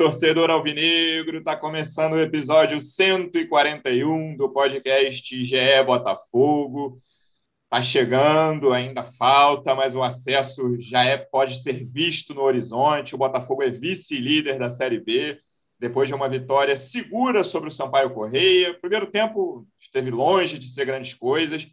torcedor alvinegro! Está começando o episódio 141 do podcast GE Botafogo. Está chegando, ainda falta, mas o acesso já é, pode ser visto no horizonte. O Botafogo é vice-líder da Série B, depois de uma vitória segura sobre o Sampaio Correia. Primeiro tempo esteve longe de ser grandes coisas,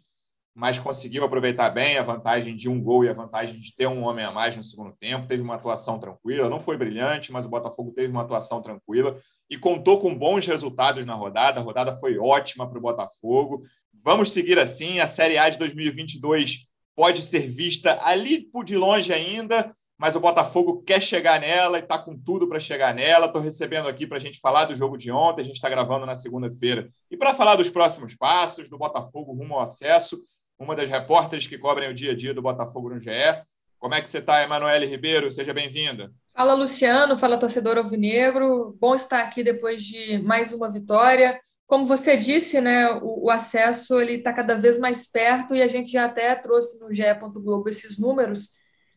mas conseguiu aproveitar bem a vantagem de um gol e a vantagem de ter um homem a mais no segundo tempo. Teve uma atuação tranquila, não foi brilhante, mas o Botafogo teve uma atuação tranquila e contou com bons resultados na rodada. A rodada foi ótima para o Botafogo. Vamos seguir assim. A Série A de 2022 pode ser vista ali de longe ainda, mas o Botafogo quer chegar nela e está com tudo para chegar nela. Estou recebendo aqui para a gente falar do jogo de ontem, a gente está gravando na segunda-feira. E para falar dos próximos passos, do Botafogo rumo ao acesso, uma das repórteres que cobrem o dia a dia do Botafogo no GE. Como é que você está, Emanuele Ribeiro? Seja bem-vinda. Fala, Luciano. Fala, torcedor alvinegro. Bom estar aqui depois de mais uma vitória. Como você disse, né, o, o acesso ele está cada vez mais perto e a gente já até trouxe no GE. Globo esses números.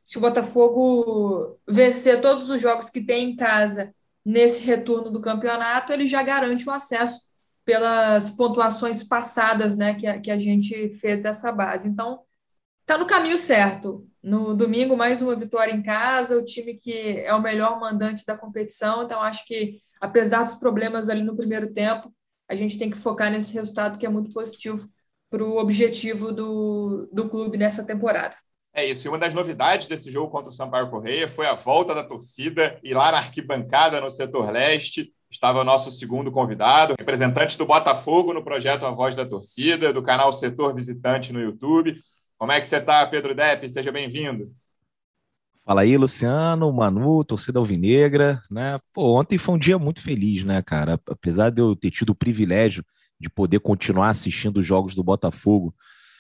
Se o Botafogo vencer todos os jogos que tem em casa nesse retorno do campeonato, ele já garante o acesso pelas pontuações passadas, né, que a, que a gente fez essa base. Então, tá no caminho certo. No domingo, mais uma vitória em casa, o time que é o melhor mandante da competição. Então, acho que, apesar dos problemas ali no primeiro tempo, a gente tem que focar nesse resultado que é muito positivo para o objetivo do, do clube nessa temporada. É isso. E uma das novidades desse jogo contra o Sampaio Correia foi a volta da torcida e lá na arquibancada no setor leste estava o nosso segundo convidado, representante do Botafogo no projeto A Voz da Torcida, do canal Setor Visitante no YouTube. Como é que você está, Pedro Depp? Seja bem-vindo. Fala aí, Luciano, Manu, torcida alvinegra, né? Pô, ontem foi um dia muito feliz, né, cara? Apesar de eu ter tido o privilégio de poder continuar assistindo os jogos do Botafogo,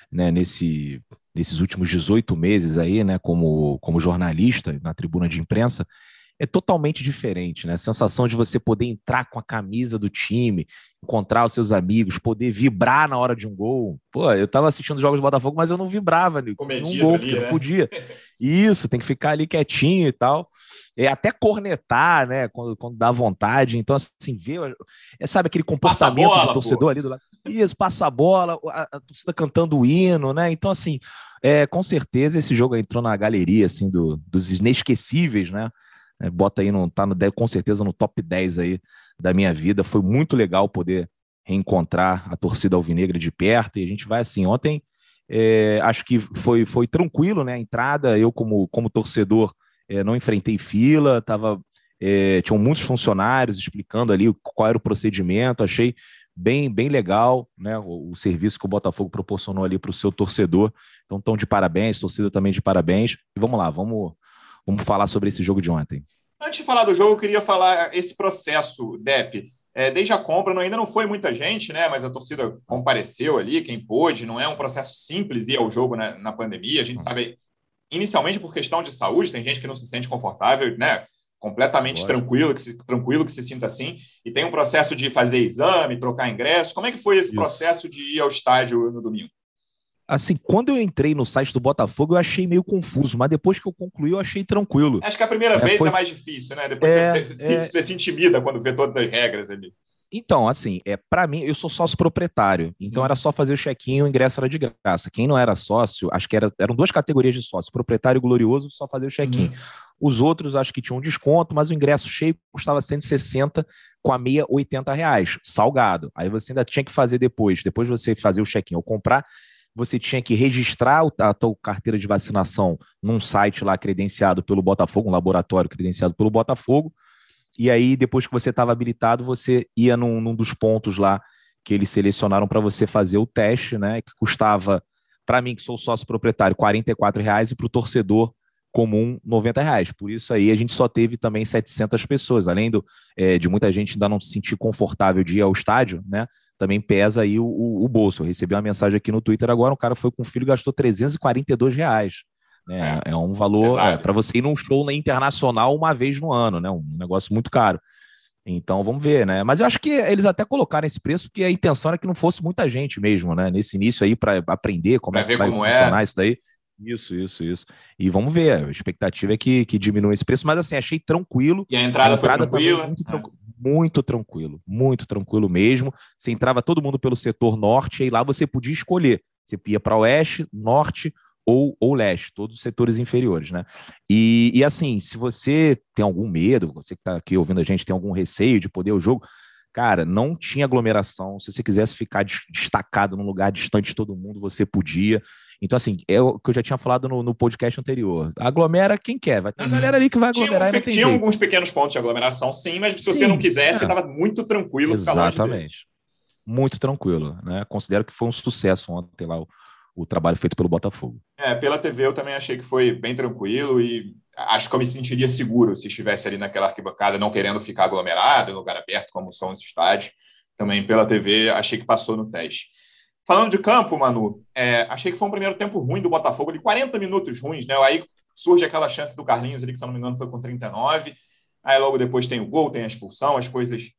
né, nesse, nesses últimos 18 meses aí, né, como, como jornalista na tribuna de imprensa, é totalmente diferente, né? A sensação de você poder entrar com a camisa do time, encontrar os seus amigos, poder vibrar na hora de um gol. Pô, eu tava assistindo os jogos do Botafogo, mas eu não vibrava né? um gol, ali, né? não podia. Isso, tem que ficar ali quietinho e tal. É, até cornetar, né? Quando, quando dá vontade. Então, assim, ver. É, sabe aquele comportamento bola, de torcedor pô. ali do lado? Isso, passa a bola, a, a torcida cantando o hino, né? Então, assim, é, com certeza esse jogo entrou na galeria, assim, do, dos inesquecíveis, né? É, bota aí, no, tá no, com certeza no top 10 aí da minha vida. Foi muito legal poder reencontrar a torcida alvinegra de perto e a gente vai assim. Ontem é, acho que foi, foi tranquilo, né? A entrada, eu como, como torcedor é, não enfrentei fila, tava, é, tinham muitos funcionários explicando ali qual era o procedimento, achei bem, bem legal né, o, o serviço que o Botafogo proporcionou ali para o seu torcedor. Então, estão de parabéns, torcida também de parabéns. E vamos lá, vamos Vamos falar sobre esse jogo de ontem. Antes de falar do jogo, eu queria falar esse processo, Dep. É, desde a compra, não, ainda não foi muita gente, né? Mas a torcida compareceu ali, quem pôde. Não é um processo simples ir ao jogo né, na pandemia. A gente sabe, inicialmente por questão de saúde, tem gente que não se sente confortável, né? Completamente tranquilo que, se, tranquilo que se sinta assim. E tem um processo de fazer exame, trocar ingresso. Como é que foi esse Isso. processo de ir ao estádio no domingo? Assim, quando eu entrei no site do Botafogo, eu achei meio confuso, mas depois que eu concluí, eu achei tranquilo. Acho que a primeira é, vez foi... é mais difícil, né? Depois é, você, você, é... você, se intimida quando vê todas as regras ali. Então, assim, é para mim, eu sou sócio proprietário, então hum. era só fazer o check-in, o ingresso era de graça. Quem não era sócio, acho que era, eram duas categorias de sócio, proprietário e glorioso, só fazer o check-in. Hum. Os outros acho que tinham um desconto, mas o ingresso cheio custava 160 com a meia 80 reais, salgado. Aí você ainda tinha que fazer depois, depois de você fazer o check-in ou comprar, você tinha que registrar a tua carteira de vacinação num site lá credenciado pelo Botafogo, um laboratório credenciado pelo Botafogo, e aí depois que você estava habilitado, você ia num, num, dos pontos lá que eles selecionaram para você fazer o teste, né, que custava, para mim que sou sócio proprietário, R$ reais e para o torcedor comum 90 reais. Por isso aí a gente só teve também 700 pessoas, além do, é, de muita gente ainda não se sentir confortável de ir ao estádio, né? Também pesa aí o, o, o, bolso. Eu recebi uma mensagem aqui no Twitter agora, um cara foi com o filho e gastou 342 reais. Né? É, é um valor é, para você ir num show na internacional uma vez no ano, né? Um negócio muito caro. Então vamos ver, né? Mas eu acho que eles até colocaram esse preço porque a intenção era que não fosse muita gente mesmo, né? Nesse início aí para aprender como pra é que vai funcionar é. isso daí. Isso, isso, isso. E vamos ver, a expectativa é que, que diminua esse preço, mas assim, achei tranquilo. E a entrada, a entrada foi tranquila? Muito, é. Muito, tranquilo, muito tranquilo mesmo. Você entrava todo mundo pelo setor norte, e lá você podia escolher. Você ia para oeste, norte ou, ou leste, todos os setores inferiores, né? E, e assim, se você tem algum medo, você que está aqui ouvindo a gente tem algum receio de poder o jogo, cara, não tinha aglomeração. Se você quisesse ficar destacado num lugar distante de todo mundo, você podia. Então, assim, é o que eu já tinha falado no, no podcast anterior. Aglomera quem quer, vai ter uma uhum. galera ali que vai aglomerar tinha, um, tinha alguns pequenos pontos de aglomeração, sim, mas se sim, você não quisesse, é. você estava muito tranquilo. Exatamente. Muito tranquilo, né? Considero que foi um sucesso ontem lá o, o trabalho feito pelo Botafogo. É, pela TV eu também achei que foi bem tranquilo e acho que eu me sentiria seguro se estivesse ali naquela arquibancada, não querendo ficar aglomerado, em lugar aberto, como são os estádios. Também pela TV achei que passou no teste. Falando de campo, Manu, é, achei que foi um primeiro tempo ruim do Botafogo, de 40 minutos ruins, né? Aí surge aquela chance do Carlinhos ali, que se não me engano foi com 39. Aí logo depois tem o gol, tem a expulsão, as coisas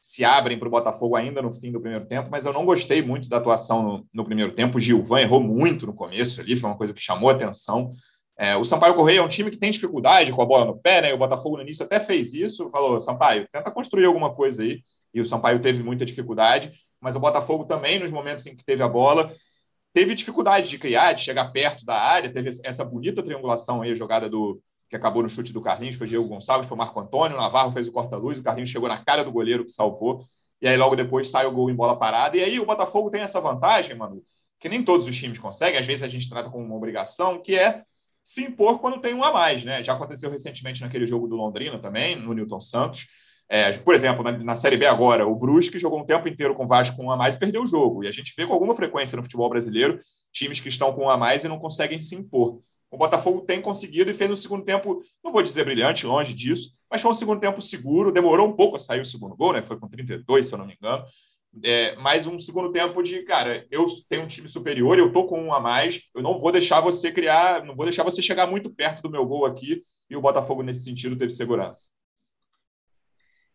se abrem para o Botafogo ainda no fim do primeiro tempo, mas eu não gostei muito da atuação no, no primeiro tempo. O Gilvan errou muito no começo ali, foi uma coisa que chamou atenção. É, o Sampaio Correia é um time que tem dificuldade com a bola no pé, né? O Botafogo no início até fez isso, falou: Sampaio, tenta construir alguma coisa aí. E o Sampaio teve muita dificuldade mas o Botafogo também, nos momentos em que teve a bola, teve dificuldade de criar, de chegar perto da área, teve essa bonita triangulação aí, a jogada do que acabou no chute do Carlinhos, foi Diego Gonçalves para o Marco Antônio, o Navarro fez o corta-luz, o Carlinhos chegou na cara do goleiro que salvou, e aí logo depois sai o gol em bola parada, e aí o Botafogo tem essa vantagem, mano, que nem todos os times conseguem, às vezes a gente trata como uma obrigação, que é se impor quando tem um a mais, né? Já aconteceu recentemente naquele jogo do Londrina também, no Newton Santos, é, por exemplo, na, na, Série B agora, o Brusque jogou um tempo inteiro com o Vasco com um a mais e perdeu o jogo. E a gente vê com alguma frequência no futebol brasileiro times que estão com um a mais e não conseguem se impor. O Botafogo tem conseguido e fez um segundo tempo, não vou dizer brilhante, longe disso, mas foi um segundo tempo seguro. Demorou um pouco a sair o segundo gol, né? Foi com 32, se eu não me engano. É, mas um segundo tempo de, cara, eu tenho um time superior, eu tô com um a mais, eu não vou deixar você criar, não vou deixar você chegar muito perto do meu gol aqui. E o Botafogo, nesse sentido, teve segurança.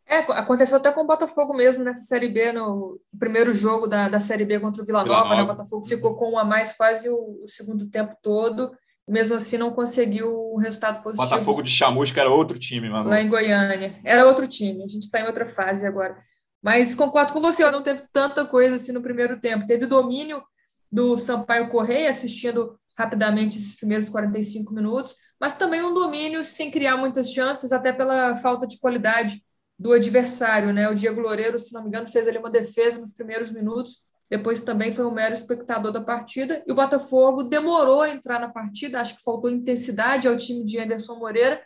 É, aconteceu até com o Botafogo mesmo nessa Série B, no primeiro jogo da, da Série B contra o Vila Nova. Vila Nova. Né? O Botafogo ficou com um a mais quase o, o segundo tempo todo. Mesmo assim, não conseguiu um resultado positivo. Botafogo de Chamusca era outro time, mano. Lá em Goiânia. Era outro time. A gente está em outra fase agora. Mas concordo com você, não teve tanta coisa assim no primeiro tempo. Teve domínio do Sampaio Correia, assistindo rapidamente esses primeiros 45 minutos, mas também um domínio sem criar muitas chances, até pela falta de qualidade do adversário, né? O Diego Loureiro, se não me engano, fez ali uma defesa nos primeiros minutos, depois também foi um mero espectador da partida, e o Botafogo demorou a entrar na partida, acho que faltou intensidade ao time de Anderson Moreira,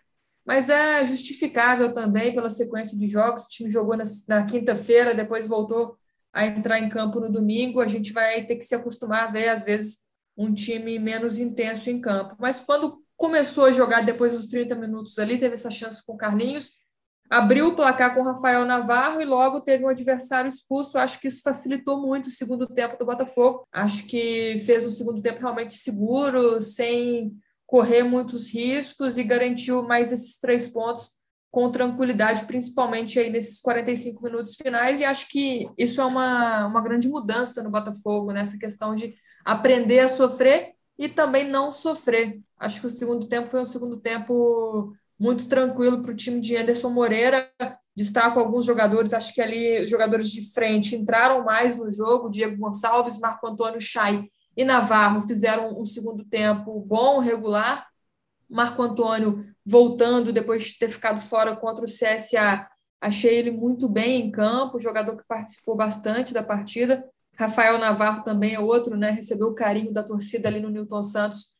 mas é justificável também pela sequência de jogos, o time jogou na, na quinta-feira, depois voltou a entrar em campo no domingo, a gente vai ter que se acostumar a ver, às vezes, um time menos intenso em campo. Mas quando começou a jogar depois dos 30 minutos ali, teve essa chance com o Carlinhos, abriu o placar com o Rafael Navarro e logo teve um adversário expulso. Acho que isso facilitou muito o segundo tempo do Botafogo. Acho que fez um segundo tempo realmente seguro, sem correr muitos riscos e garantiu mais esses três pontos com tranquilidade, principalmente aí nesses 45 minutos finais. E acho que isso é uma, uma grande mudança no Botafogo, nessa questão de aprender a sofrer e também não sofrer. Acho que o segundo tempo foi um segundo tempo muito tranquilo para o time de Anderson Moreira. Destaco alguns jogadores, acho que ali jogadores de frente entraram mais no jogo. Diego Gonçalves, Marco Antônio Chay e Navarro fizeram um segundo tempo bom, regular. Marco Antônio voltando depois de ter ficado fora contra o CSA, achei ele muito bem em campo, jogador que participou bastante da partida. Rafael Navarro também é outro, né? Recebeu o carinho da torcida ali no Newton Santos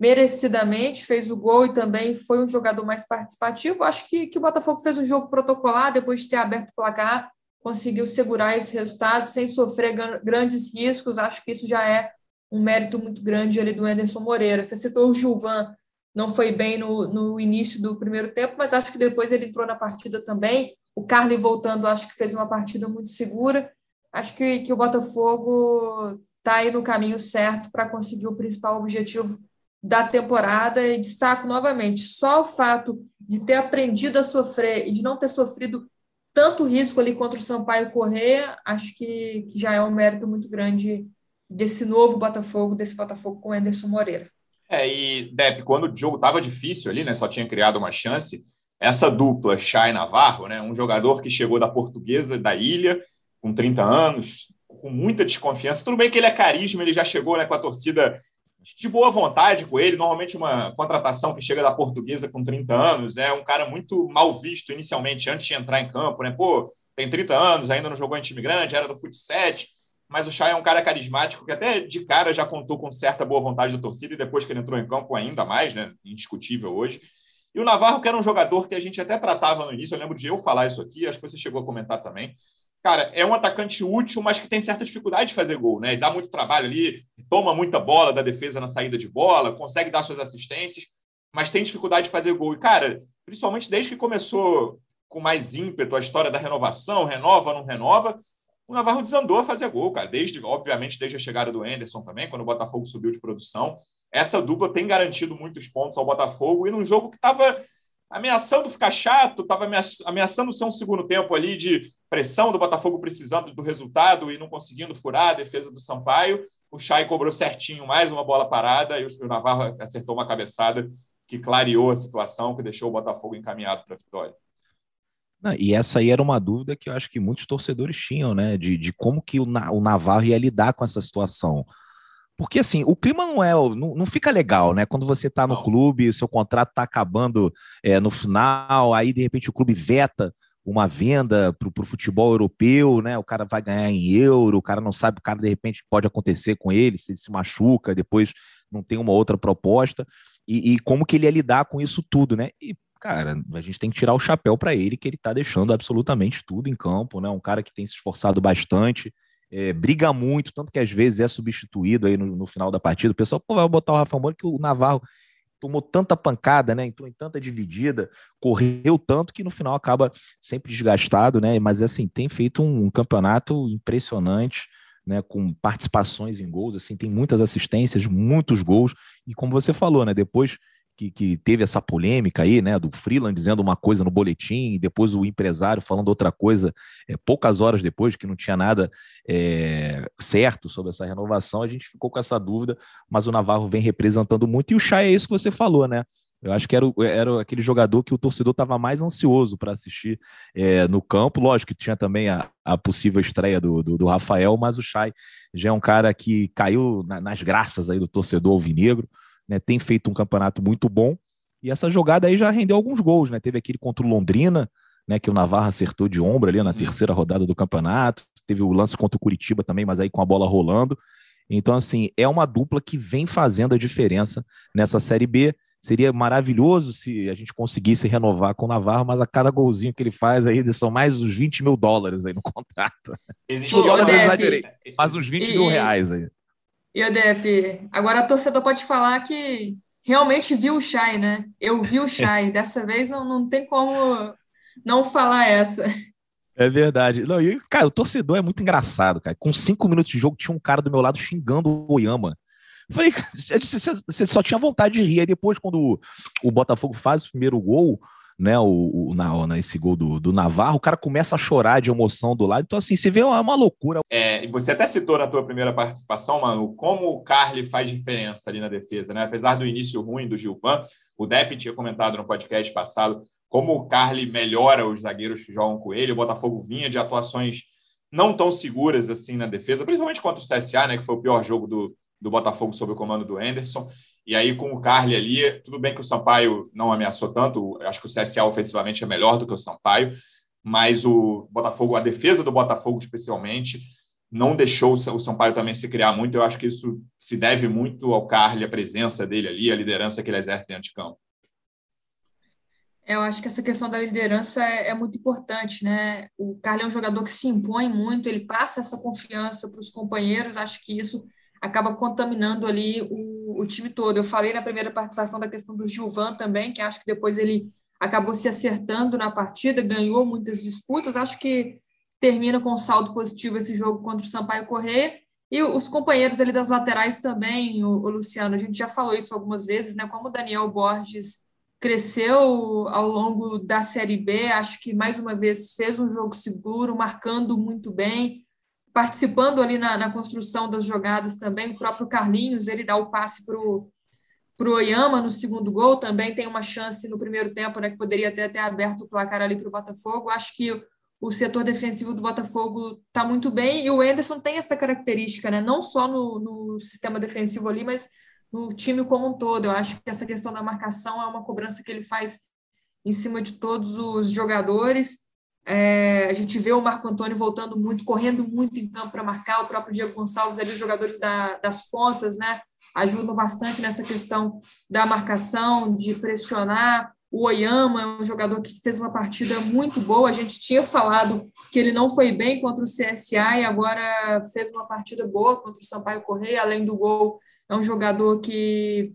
merecidamente, fez o gol e também foi um jogador mais participativo. Acho que, que o Botafogo fez um jogo protocolar, depois de ter aberto o placar, conseguiu segurar esse resultado sem sofrer grandes riscos. Acho que isso já é um mérito muito grande ali do Anderson Moreira. Você citou o Gilvan, não foi bem no, no início do primeiro tempo, mas acho que depois ele entrou na partida também. O Carly voltando, acho que fez uma partida muito segura. Acho que, que o Botafogo está aí no caminho certo para conseguir o principal objetivo da temporada e destaco novamente só o fato de ter aprendido a sofrer e de não ter sofrido tanto risco ali contra o Sampaio Corrêa, acho que, que já é um mérito muito grande desse novo Botafogo, desse Botafogo com Anderson Moreira. É, e Depp, quando o jogo estava difícil ali, né? Só tinha criado uma chance. Essa dupla, Chay Navarro, né? Um jogador que chegou da portuguesa da ilha, com 30 anos, com muita desconfiança. Tudo bem que ele é carisma, ele já chegou né, com a torcida de boa vontade com ele. Normalmente, uma contratação que chega da portuguesa com 30 anos é um cara muito mal visto inicialmente, antes de entrar em campo, né? Pô, tem 30 anos, ainda não jogou em time grande, era do futsal mas o Chay é um cara carismático que até de cara já contou com certa boa vontade da torcida e depois que ele entrou em campo ainda mais, né? Indiscutível hoje. E o Navarro, que era um jogador que a gente até tratava no início, eu lembro de eu falar isso aqui, acho que você chegou a comentar também. Cara, é um atacante útil, mas que tem certa dificuldade de fazer gol, né? E dá muito trabalho ali, toma muita bola da defesa na saída de bola, consegue dar suas assistências, mas tem dificuldade de fazer gol. E, cara, principalmente desde que começou com mais ímpeto a história da renovação, renova, não renova, o Navarro desandou a fazer gol, cara. Desde, obviamente, desde a chegada do Anderson também, quando o Botafogo subiu de produção. Essa dupla tem garantido muitos pontos ao Botafogo e num jogo que estava ameaçando ficar chato, estava ameaçando ser um segundo tempo ali de pressão do Botafogo precisando do resultado e não conseguindo furar a defesa do Sampaio. O Chay cobrou certinho mais uma bola parada e o Navarro acertou uma cabeçada que clareou a situação, que deixou o Botafogo encaminhado para a vitória. Não, e essa aí era uma dúvida que eu acho que muitos torcedores tinham, né? De, de como que o, o Navarro ia lidar com essa situação. Porque assim, o clima não é, não, não fica legal, né? Quando você está no não. clube, o seu contrato está acabando é, no final, aí de repente o clube veta uma venda para o futebol europeu, né? O cara vai ganhar em euro, o cara não sabe, o cara de repente pode acontecer com ele, se ele se machuca, depois não tem uma outra proposta, e, e como que ele ia lidar com isso tudo, né? E cara, a gente tem que tirar o chapéu para ele, que ele está deixando absolutamente tudo em campo, né? Um cara que tem se esforçado bastante, é, briga muito, tanto que às vezes é substituído aí no, no final da partida. O pessoal, pô, vai botar o Rafa Moura que o Navarro tomou tanta pancada, né? Entrou em tanta dividida, correu tanto que no final acaba sempre desgastado, né? Mas assim, tem feito um, um campeonato impressionante. Né, com participações em gols, assim, tem muitas assistências, muitos gols, e como você falou, né, depois que, que, teve essa polêmica aí, né, do Freeland dizendo uma coisa no boletim, e depois o empresário falando outra coisa, é, poucas horas depois, que não tinha nada é, certo sobre essa renovação, a gente ficou com essa dúvida, mas o Navarro vem representando muito, e o Chay é isso que você falou, né? Eu acho que era, era aquele jogador que o torcedor estava mais ansioso para assistir é, no campo. Lógico que tinha também a, a possível estreia do, do, do, Rafael, mas o Chay já é um cara que caiu na, nas graças aí do torcedor alvinegro né, tem feito um campeonato muito bom. E essa jogada aí já rendeu alguns gols, né? Teve aquele contra o Londrina, né, que o Navarro acertou de ombro ali na uhum. terceira rodada do campeonato. Teve o lance contra o Curitiba também, mas aí com a bola rolando. Então, assim, é uma dupla que vem fazendo a diferença nessa Série B. Seria maravilhoso se a gente conseguisse renovar com o Navarro, mas a cada golzinho que ele faz aí são mais uns 20 mil dólares aí no contrato. Existe Ô, Deb, mais uns 20 e, mil reais aí. E o Dep, agora a torcedor pode falar que realmente viu o Chay, né? Eu vi o Chay. Dessa vez não, não tem como não falar essa. É verdade. Não, e, cara, o torcedor é muito engraçado, cara. Com cinco minutos de jogo, tinha um cara do meu lado xingando o Oyama. Falei, você só tinha vontade de rir. Aí depois, quando o, o Botafogo faz o primeiro gol, né, o, o na, nesse gol do, do Navarro, o cara começa a chorar de emoção do lado. Então, assim, você vê uma, uma loucura. É, você até citou na tua primeira participação, mano, como o Carly faz diferença ali na defesa, né? Apesar do início ruim do Gilvan, o Depp tinha comentado no podcast passado como o Carly melhora os zagueiros que jogam com ele. O Botafogo vinha de atuações não tão seguras assim na defesa, principalmente contra o CSA, né, que foi o pior jogo do, do Botafogo sob o comando do Anderson. E aí, com o Carly ali, tudo bem que o Sampaio não ameaçou tanto, acho que o CSA ofensivamente é melhor do que o Sampaio, mas o Botafogo, a defesa do Botafogo especialmente, não deixou o Sampaio também se criar muito. Eu acho que isso se deve muito ao Carly, a presença dele ali, a liderança que ele exerce dentro de campo. Eu acho que essa questão da liderança é, é muito importante, né? O Carly é um jogador que se impõe muito, ele passa essa confiança para os companheiros. Acho que isso acaba contaminando ali o, o, time todo. Eu falei na primeira participação da questão do Gilvan também, que acho que depois ele acabou se acertando na partida, ganhou muitas disputas, acho que termina com saldo positivo esse jogo contra o Sampaio Correia. E os companheiros ali das laterais também, o, o Luciano, a gente já falou isso algumas vezes, né? Como o Daniel Borges cresceu ao longo da Série B, acho que mais uma vez fez um jogo seguro, marcando muito bem, participando ali na, na, construção das jogadas também. O próprio Carlinhos, ele dá o passe para o Oyama no segundo gol, também tem uma chance no primeiro tempo, né, que poderia até ter aberto o placar ali para o Botafogo. Acho que o setor defensivo do Botafogo está muito bem e o Enderson tem essa característica, né, não só no, no sistema defensivo ali, mas no time como um todo. Eu acho que essa questão da marcação é uma cobrança que ele faz em cima de todos os jogadores. É, a gente vê o Marco Antônio voltando muito, correndo muito em campo para marcar, o próprio Diego Gonçalves ali, os jogadores da, das pontas, né? Ajudam bastante nessa questão da marcação, de pressionar. O Oyama é um jogador que fez uma partida muito boa. A gente tinha falado que ele não foi bem contra o CSA e agora fez uma partida boa contra o Sampaio Correia, além do gol. É um jogador que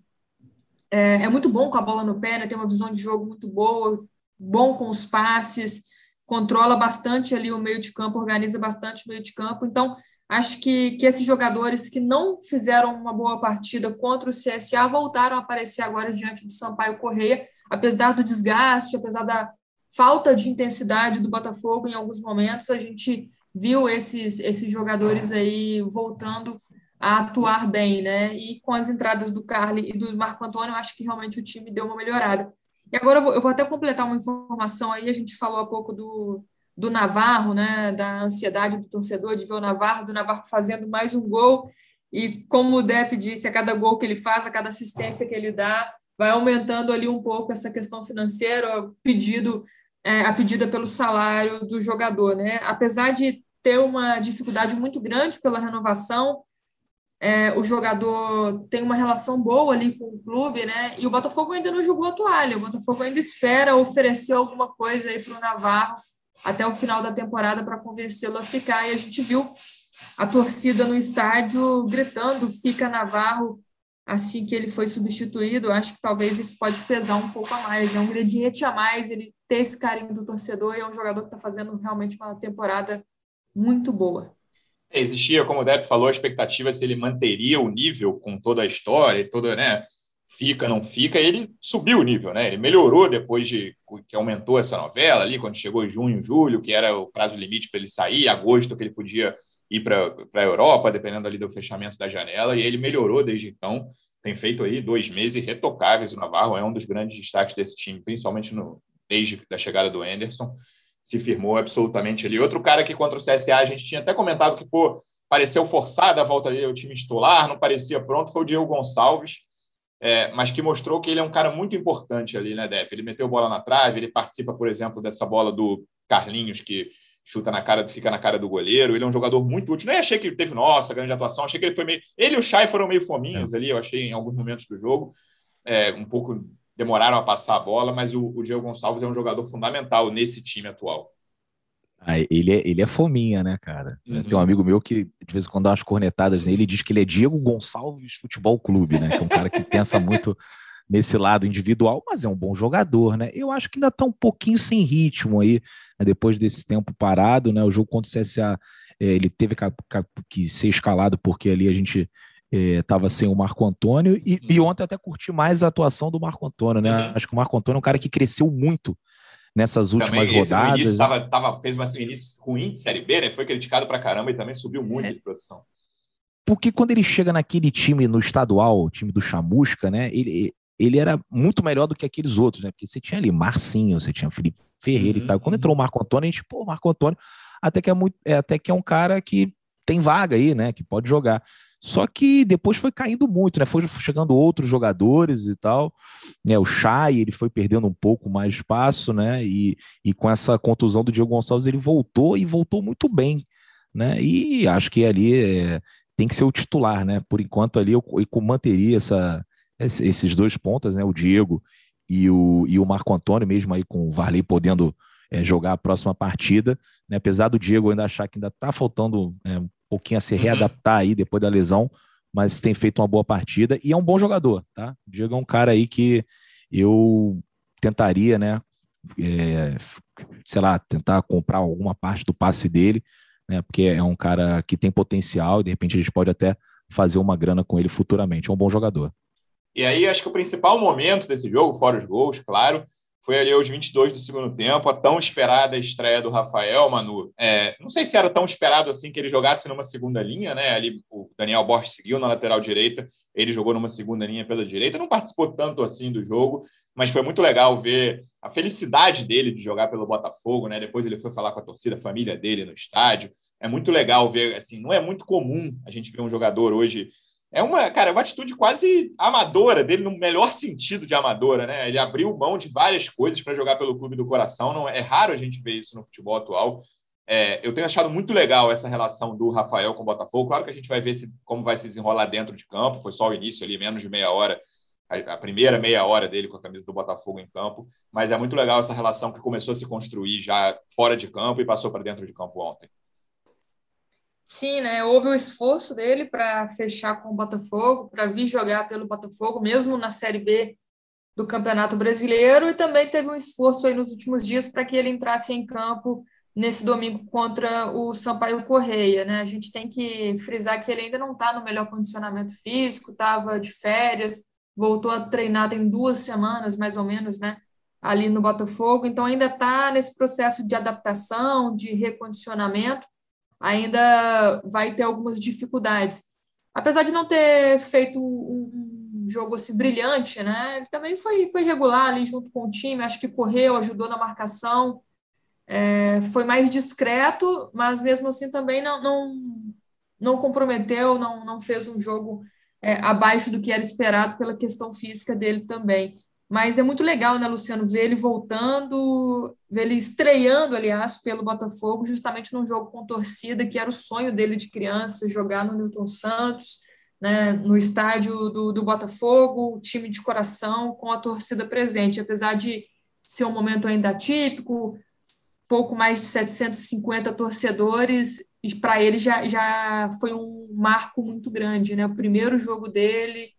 é, é muito bom com a bola no pé, né? tem uma visão de jogo muito boa, bom com os passes controla bastante ali o meio de campo, organiza bastante o meio de campo. Então, acho que, que esses jogadores que não fizeram uma boa partida contra o CSA voltaram a aparecer agora diante do Sampaio Correia, apesar do desgaste, apesar da falta de intensidade do Botafogo em alguns momentos, a gente viu esses, esses jogadores aí voltando a atuar bem, né? E com as entradas do Carly e do Marco Antônio, acho que realmente o time deu uma melhorada. E agora eu vou, eu vou, até completar uma informação aí, a gente falou há pouco do, do Navarro, né, da ansiedade do torcedor de ver o Navarro, do Navarro fazendo mais um gol, e como o Depp disse, a cada gol que ele faz, a cada assistência que ele dá, vai aumentando ali um pouco essa questão financeira, pedido, é, a pedida pelo salário do jogador, né? Apesar de ter uma dificuldade muito grande pela renovação, é, o jogador tem uma relação boa ali com o clube, né? E o Botafogo ainda não jogou a toalha, o Botafogo ainda espera oferecer alguma coisa aí para o Navarro até o final da temporada para convencê-lo a ficar. E a gente viu a torcida no estádio gritando: fica Navarro assim que ele foi substituído. Acho que talvez isso pode pesar um pouco a mais, é um ingrediente a mais ele ter esse carinho do torcedor e é um jogador que está fazendo realmente uma temporada muito boa. Existia, como o Depp falou, a expectativa se ele manteria o nível com toda a história e toda, né? Fica, não fica, ele subiu o nível, né? Ele melhorou depois de que aumentou essa novela ali, quando chegou junho, julho, que era o prazo limite para ele sair, agosto que ele podia ir para a Europa, dependendo ali do fechamento da janela, e ele melhorou desde então. Tem feito aí dois meses retocáveis. O Navarro é um dos grandes destaques desse time, principalmente no, desde a chegada do Anderson se firmou absolutamente ali. Outro cara que contra o CSA a gente tinha até comentado que pô, pareceu forçada a volta dele ao time titular, não parecia pronto, foi o Diego Gonçalves, é, mas que mostrou que ele é um cara muito importante ali, né, Depp? Ele meteu bola na trave, ele participa, por exemplo, dessa bola do Carlinhos, que chuta na cara, fica na cara do goleiro. Ele é um jogador muito útil. Nem achei que ele teve, nossa, grande atuação. Achei que ele foi meio. Ele e o Chay foram meio fominhos é. ali, eu achei, em alguns momentos do jogo. É, um pouco demoraram a passar a bola, mas o, o Diego Gonçalves é um jogador fundamental nesse time atual. Ah, ele, é, ele é fominha, né, cara? Uhum. Tem um amigo meu que, de vez em quando, dá umas cornetadas nele e diz que ele é Diego Gonçalves Futebol Clube, né? Que é um cara que pensa muito nesse lado individual, mas é um bom jogador, né? Eu acho que ainda tá um pouquinho sem ritmo aí, né? depois desse tempo parado, né? O jogo contra o CSA, é, ele teve que ser escalado porque ali a gente estava é, sem o Marco Antônio, e, e, ontem até curti mais a atuação do Marco Antônio, né? Uhum. Acho que o Marco Antônio é um cara que cresceu muito nessas últimas rodadas. Início tava, tava, fez um início ruim de Série B, né? Foi criticado para caramba e também subiu muito é. de produção. Porque quando ele chega naquele time no estadual, o time do Chamusca, né? Ele, ele era muito melhor do que aqueles outros, né? Porque você tinha ali Marcinho, você tinha Felipe Ferreira uhum. e tal. Quando entrou o Marco Antônio, a gente, pô, Marco Antônio até que é muito, é, até que é um cara que tem vaga aí, né? Que pode jogar. Só que depois foi caindo muito, né? Foi chegando outros jogadores e tal. Né? O Chay, ele foi perdendo um pouco mais espaço, né? E, e com essa contusão do Diego Gonçalves, ele voltou e voltou muito bem, né? E acho que ali é, tem que ser o titular, né? Por enquanto ali eu, eu manteria essa, esses dois pontas, né? O Diego e o, e o Marco Antônio, mesmo aí com o Varley podendo é, jogar a próxima partida, né? Apesar do Diego ainda achar que ainda está faltando é, pouquinho a se uhum. readaptar aí depois da lesão, mas tem feito uma boa partida e é um bom jogador, tá? O Diego é um cara aí que eu tentaria, né? É, sei lá, tentar comprar alguma parte do passe dele, né? Porque é um cara que tem potencial e de repente a gente pode até fazer uma grana com ele futuramente. É um bom jogador. E aí, acho que o principal momento desse jogo, fora os gols, claro, foi ali aos 22 do segundo tempo, a tão esperada estreia do Rafael, Manu. É, não sei se era tão esperado assim que ele jogasse numa segunda linha, né? Ali o Daniel Borges seguiu na lateral direita, ele jogou numa segunda linha pela direita, não participou tanto assim do jogo, mas foi muito legal ver a felicidade dele de jogar pelo Botafogo, né? Depois ele foi falar com a torcida, a família dele no estádio. É muito legal ver, assim, não é muito comum a gente ver um jogador hoje é uma, cara, é uma atitude quase amadora dele, no melhor sentido de amadora, né? Ele abriu mão de várias coisas para jogar pelo clube do coração. Não é raro a gente ver isso no futebol atual. É, eu tenho achado muito legal essa relação do Rafael com o Botafogo. Claro que a gente vai ver se, como vai se desenrolar dentro de campo. Foi só o início ali, menos de meia hora, a, a primeira meia hora dele com a camisa do Botafogo em campo. Mas é muito legal essa relação que começou a se construir já fora de campo e passou para dentro de campo ontem. Sim, né? Houve o esforço dele para fechar com o Botafogo, para vir jogar pelo Botafogo, mesmo na Série B do Campeonato Brasileiro, e também teve um esforço aí nos últimos dias para que ele entrasse em campo nesse domingo contra o Sampaio Correia, né? A gente tem que frisar que ele ainda não está no melhor condicionamento físico, estava de férias, voltou a treinar tem duas semanas, mais ou menos, né? Ali no Botafogo, então ainda está nesse processo de adaptação, de recondicionamento ainda vai ter algumas dificuldades. Apesar de não ter feito um jogo assim brilhante, né? Ele também foi, foi regular ali junto com o time, acho que correu, ajudou na marcação, é, foi mais discreto, mas mesmo assim também não, não, não comprometeu, não, não fez um jogo é, abaixo do que era esperado pela questão física dele também. Mas é muito legal, né, Luciano, ver ele voltando, ver ele estreando, aliás, pelo Botafogo, justamente num jogo com torcida, que era o sonho dele de criança, jogar no Newton Santos, né, no estádio do, do Botafogo, time de coração, com a torcida presente. Apesar de ser um momento ainda atípico, pouco mais de 750 torcedores, para ele já, já foi um marco muito grande, né? O primeiro jogo dele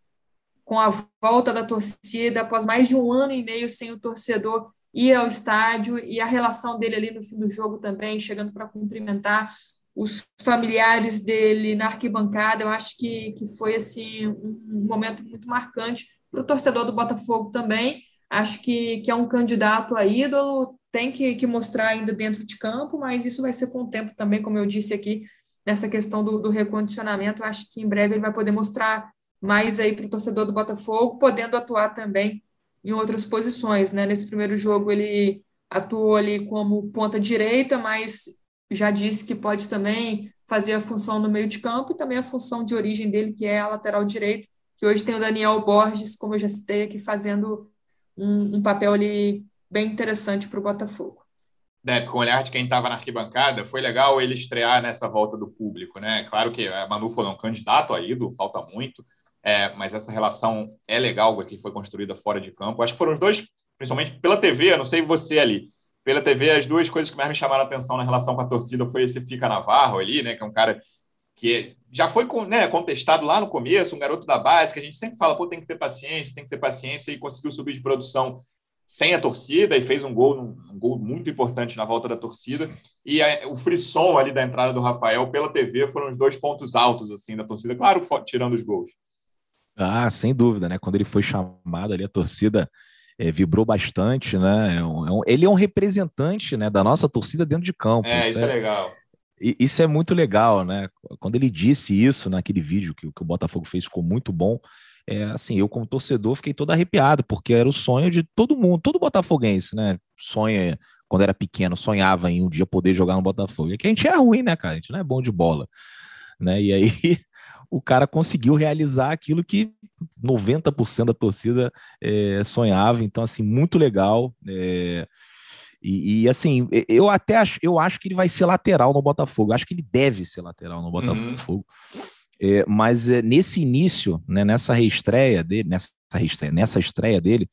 com a volta da torcida, após mais de um ano e meio sem o torcedor ir ao estádio, e a relação dele ali no fim do jogo também, chegando para cumprimentar os familiares dele na arquibancada, eu acho que, que foi assim um momento muito marcante para o torcedor do Botafogo também. Acho que, que é um candidato a ídolo, tem que, que mostrar ainda dentro de campo, mas isso vai ser com o tempo também, como eu disse aqui, nessa questão do, do recondicionamento. Acho que em breve ele vai poder mostrar mais aí para o torcedor do Botafogo, podendo atuar também em outras posições, né? Nesse primeiro jogo ele atuou ali como ponta direita, mas já disse que pode também fazer a função no meio de campo e também a função de origem dele, que é a lateral direita, que hoje tem o Daniel Borges, como eu já citei aqui, fazendo um, um papel ali bem interessante para o Botafogo. Né, com o olhar de quem estava na arquibancada, foi legal ele estrear nessa volta do público, né? Claro que a Manu foi um candidato a ídolo, falta muito, é, mas essa relação é legal que foi construída fora de campo. Acho que foram os dois, principalmente pela TV, não sei você ali, pela TV, as duas coisas que mais me chamaram a atenção na relação com a torcida foi esse Fica Navarro ali, né, que é um cara que já foi né, contestado lá no começo, um garoto da base, que a gente sempre fala, pô, tem que ter paciência, tem que ter paciência, e conseguiu subir de produção sem a torcida e fez um gol, um gol muito importante na volta da torcida. E a, o frisson ali da entrada do Rafael pela TV foram os dois pontos altos assim da torcida, claro, tirando os gols. Ah, sem dúvida, né? Quando ele foi chamado ali, a torcida é, vibrou bastante, né? É um, é um, ele é um representante né, da nossa torcida dentro de campo. É, isso, é, é, legal. Isso é muito legal, né? Quando ele disse isso naquele vídeo que, que o Botafogo fez, ficou muito bom. É, assim, eu como torcedor fiquei todo arrepiado, porque era o sonho de todo mundo, todo botafoguense, né? Sonha, quando era pequeno, sonhava em um dia poder jogar no Botafogo. E que a gente é ruim, né, cara? A gente não é bom de bola. Né? E aí o cara conseguiu realizar aquilo que 90% da torcida é, sonhava. Então, assim, muito legal. É, e, e, assim, eu até acho, eu acho que ele vai ser lateral no Botafogo. Acho que ele deve ser lateral no Botafogo. Uhum. É, mas é, nesse início, né, nessa reestreia dele, nessa reestreia, nessa estreia dele,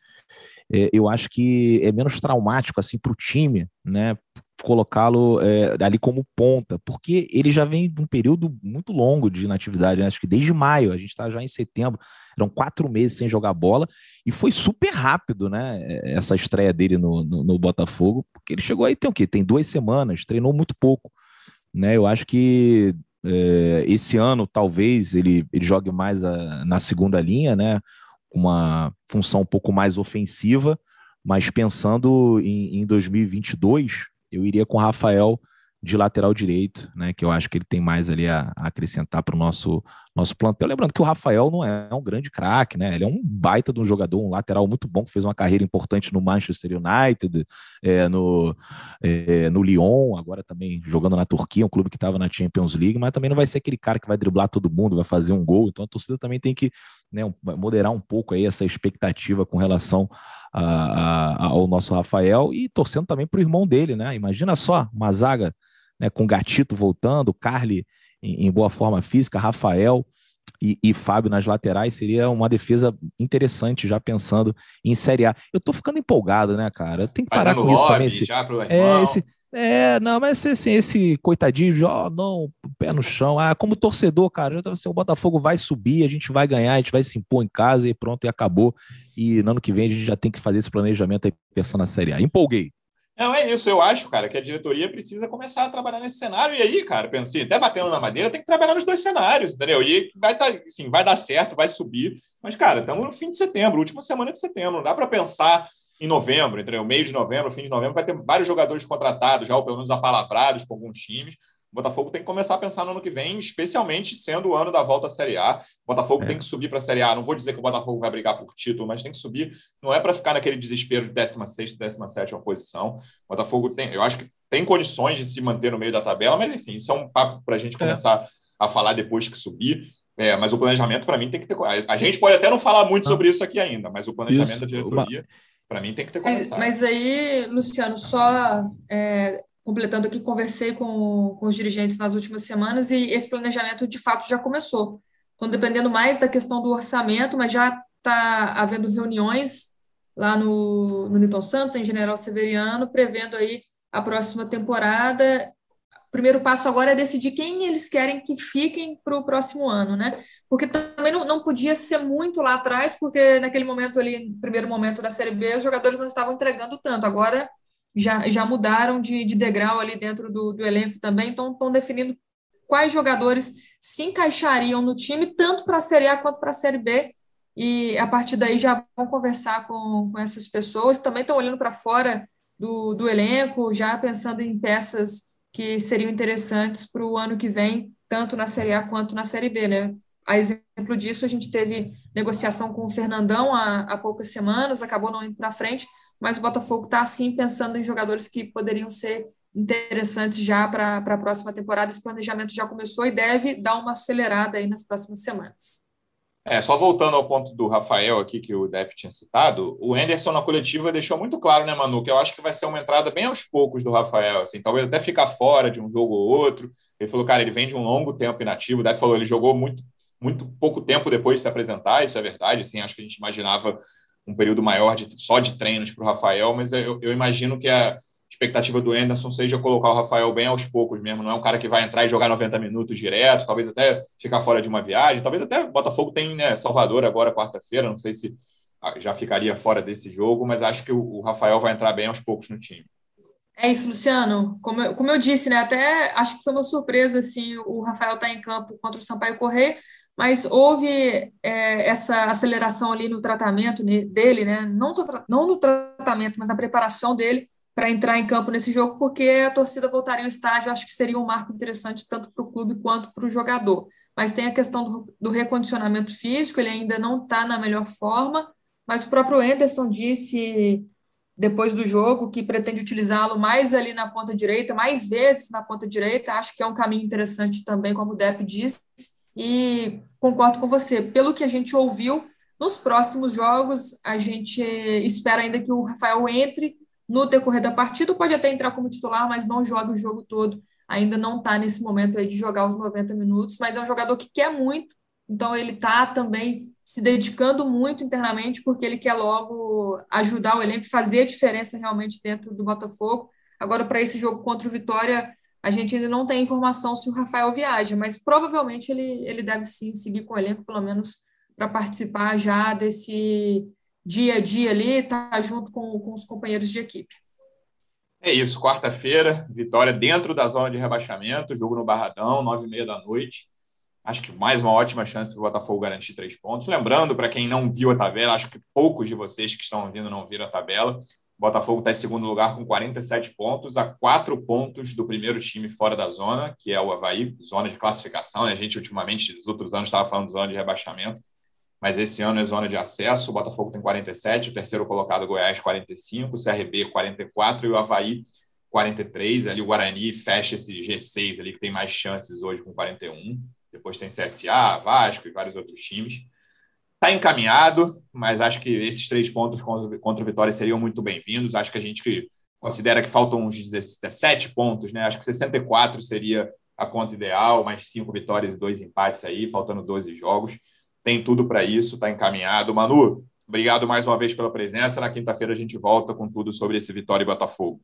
é, eu acho que é menos traumático assim para o time, né? Colocá-lo é, ali como ponta, porque ele já vem de um período muito longo de inatividade, né? acho que desde maio, a gente está já em setembro, eram quatro meses sem jogar bola, e foi super rápido, né, é, essa estreia dele no, no, no Botafogo, porque ele chegou aí, tem o quê? Tem duas semanas, treinou muito pouco, né, eu acho que é, esse ano, talvez, ele, ele jogue mais a, na segunda linha, né, com uma função um pouco mais ofensiva, mas pensando em, em 2022, eu iria com o Rafael de lateral direito, né? Que eu acho que ele tem mais ali a, a acrescentar para o nosso, nosso plantel. Lembrando que o Rafael não é um grande craque, né? Ele é um baita de um jogador, um lateral muito bom, que fez uma carreira importante no Manchester United, é, no, é, no Lyon, agora também jogando na Turquia, um clube que estava na Champions League, mas também não vai ser aquele cara que vai driblar todo mundo, vai fazer um gol. Então a torcida também tem que né, moderar um pouco aí essa expectativa com relação a, a, ao nosso Rafael e torcendo também para o irmão dele, né? Imagina só, uma zaga né, com Gatito voltando, Carly em, em boa forma física, Rafael e, e, Fábio nas laterais, seria uma defesa interessante, já pensando em Série A. Eu tô ficando empolgado, né, cara? Tem que parar com isso também. Esse, é, esse, é, não, mas assim, esse coitadinho, ó, oh, não, pé no chão. Ah, como torcedor, cara, assim, o Botafogo vai subir, a gente vai ganhar, a gente vai se impor em casa e pronto, e acabou. E no ano que vem a gente já tem que fazer esse planejamento aí pensando na Série A. Empolguei. Não, é isso. Eu acho, cara, que a diretoria precisa começar a trabalhar nesse cenário. E aí, cara, pensei, assim, até batendo na madeira, tem que trabalhar nos dois cenários, entendeu? E vai, tá, assim, vai dar certo, vai subir. Mas, cara, estamos no fim de setembro, última semana de setembro. Não dá para pensar em novembro, entendeu? Meio de novembro, fim de novembro, vai ter vários jogadores contratados, já ou pelo menos apalavrados com alguns times. O Botafogo tem que começar a pensar no ano que vem, especialmente sendo o ano da volta à Série A. O Botafogo é. tem que subir para a Série A. Não vou dizer que o Botafogo vai brigar por título, mas tem que subir. Não é para ficar naquele desespero de 16, 17 posição. O Botafogo tem, eu acho que tem condições de se manter no meio da tabela, mas enfim, isso é um papo para a gente é. começar é. a falar depois que subir. É, mas o planejamento, para mim, tem que ter. A gente pode até não falar muito sobre isso aqui ainda, mas o planejamento isso. da diretoria, para mim, tem que ter começado. Mas, aí, Luciano, só é, completando aqui, conversei com, com os dirigentes nas últimas semanas e esse planejamento de fato já começou. Então, dependendo mais da questão do orçamento, mas já está havendo reuniões lá no, no Newton Santos, em General Severiano, prevendo aí a próxima temporada. O primeiro passo agora é decidir quem eles querem que fiquem para o próximo ano, né? Porque também não, não podia ser muito lá atrás, porque naquele momento ali, primeiro momento da Série B, os jogadores não estavam entregando tanto. Agora já, já mudaram de, de degrau ali dentro do, do elenco também, então estão definindo quais jogadores se encaixariam no time, tanto para a Série A quanto para a Série B, e a partir daí já vão conversar com, com essas pessoas, também estão olhando para fora do, do elenco, já pensando em peças que seriam interessantes para o ano que vem, tanto na Série A quanto na Série B, né? A exemplo disso, a gente teve negociação com o Fernandão há, há poucas semanas, acabou não indo para frente, mas o Botafogo está sim pensando em jogadores que poderiam ser interessantes já para a próxima temporada. Esse planejamento já começou e deve dar uma acelerada aí nas próximas semanas. É, só voltando ao ponto do Rafael aqui, que o Depp tinha citado, o Henderson na coletiva deixou muito claro, né, Manu, que eu acho que vai ser uma entrada bem aos poucos do Rafael, assim, talvez até ficar fora de um jogo ou outro. Ele falou, cara, ele vem de um longo tempo inativo, o Depp falou, ele jogou muito, muito pouco tempo depois de se apresentar, isso é verdade, assim, acho que a gente imaginava um período maior de, só de treinos para o Rafael, mas eu, eu, imagino que a expectativa do Anderson seja colocar o Rafael bem aos poucos mesmo. Não é um cara que vai entrar e jogar 90 minutos direto, talvez até ficar fora de uma viagem. Talvez até Botafogo tem né, Salvador agora, quarta-feira, não sei se ah, já ficaria fora desse jogo, mas acho que o, o Rafael vai entrar bem aos poucos no time. É isso, Luciano. Como eu, como eu disse, né? Até acho que foi uma surpresa assim, o Rafael estar tá em campo contra o Sampaio Correia mas houve é, essa aceleração ali no tratamento dele, né? não, não no tratamento, mas na preparação dele para entrar em campo nesse jogo, porque a torcida voltaria ao estádio, acho que seria um marco interessante tanto para o clube quanto para o jogador. Mas tem a questão do, do recondicionamento físico, ele ainda não está na melhor forma, mas o próprio Anderson disse depois do jogo que pretende utilizá-lo mais ali na ponta direita, mais vezes na ponta direita, acho que é um caminho interessante também, como o Depp disse, e concordo com você. Pelo que a gente ouviu, nos próximos jogos, a gente espera ainda que o Rafael entre no decorrer da partida, pode até entrar como titular, mas não joga o jogo todo. Ainda não está nesse momento aí de jogar os 90 minutos, mas é um jogador que quer muito, então ele está também se dedicando muito internamente, porque ele quer logo ajudar o elenco, fazer a diferença realmente dentro do Botafogo. Agora, para esse jogo contra o Vitória, a gente ainda não tem informação se o Rafael viaja, mas provavelmente ele, ele deve sim seguir com o elenco, pelo menos para participar já desse dia a dia ali, estar tá junto com, com os companheiros de equipe. É isso, quarta-feira, vitória dentro da zona de rebaixamento, jogo no Barradão, nove e meia da noite. Acho que mais uma ótima chance para o Botafogo garantir três pontos. Lembrando, para quem não viu a tabela, acho que poucos de vocês que estão ouvindo não viram a tabela. Botafogo está em segundo lugar com 47 pontos, a quatro pontos do primeiro time fora da zona, que é o Havaí, zona de classificação. Né? A gente, ultimamente, nos outros anos, estava falando de zona de rebaixamento, mas esse ano é zona de acesso. O Botafogo tem 47, o terceiro colocado, Goiás, 45, o CRB, 44 e o Havaí, 43. Ali o Guarani fecha esse G6 ali, que tem mais chances hoje com 41 depois tem CSA, Vasco e vários outros times. Está encaminhado, mas acho que esses três pontos contra, contra o Vitória seriam muito bem-vindos. Acho que a gente considera que faltam uns 17 pontos, né? Acho que 64 seria a conta ideal, mais cinco vitórias e dois empates aí, faltando 12 jogos. Tem tudo para isso, está encaminhado. Manu, obrigado mais uma vez pela presença. Na quinta-feira a gente volta com tudo sobre esse Vitória e Botafogo.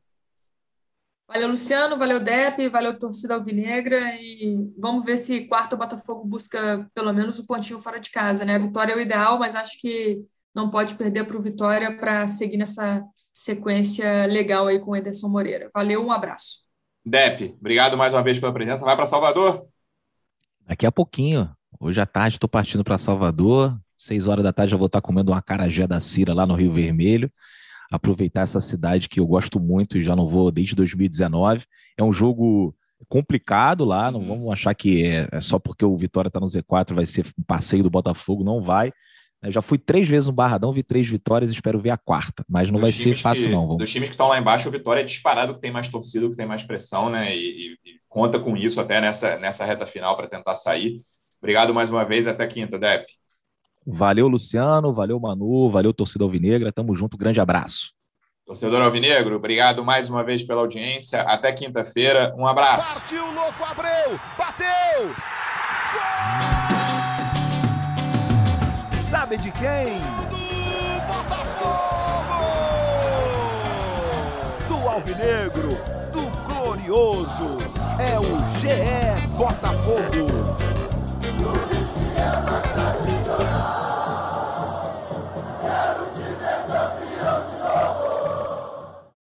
Valeu, Luciano, valeu, Dep, valeu, torcida alvinegra, e vamos ver se quarto o Botafogo busca pelo menos o pontinho fora de casa, né? A vitória é o ideal, mas acho que não pode perder para o Vitória para seguir nessa sequência legal aí com o Ederson Moreira. Valeu, um abraço. Dep, obrigado mais uma vez pela presença. Vai para Salvador? Daqui a pouquinho. Hoje à tarde estou partindo para Salvador. Seis horas da tarde já vou estar comendo uma carajé da Cira lá no Rio Vermelho aproveitar essa cidade que eu gosto muito e já não vou desde 2019. É um jogo complicado lá, não uhum. vamos achar que é, é só porque o Vitória está no Z4 vai ser um passeio do Botafogo, não vai. Eu já fui três vezes no Barradão, vi três vitórias, espero ver a quarta, mas não dos vai ser fácil, que, não. Vamos... Dos times que estão lá embaixo, o Vitória é disparado que tem mais torcida, que tem mais pressão, né? E, e, conta com isso até nessa, nessa reta final para tentar sair. Obrigado mais uma vez, até quinta, Dep. Valeu, Luciano, valeu, Manu, valeu, torcida Alvinegra, tamo junto, grande abraço. Torcedor Alvinegro, obrigado mais uma vez pela audiência. Até quinta-feira. Um abraço. Partiu, louco, Abreu! Bateu! Gol! Sabe de quem? Do Botafogo! Do Alvinegro, do Glorioso. É o GE Botafogo.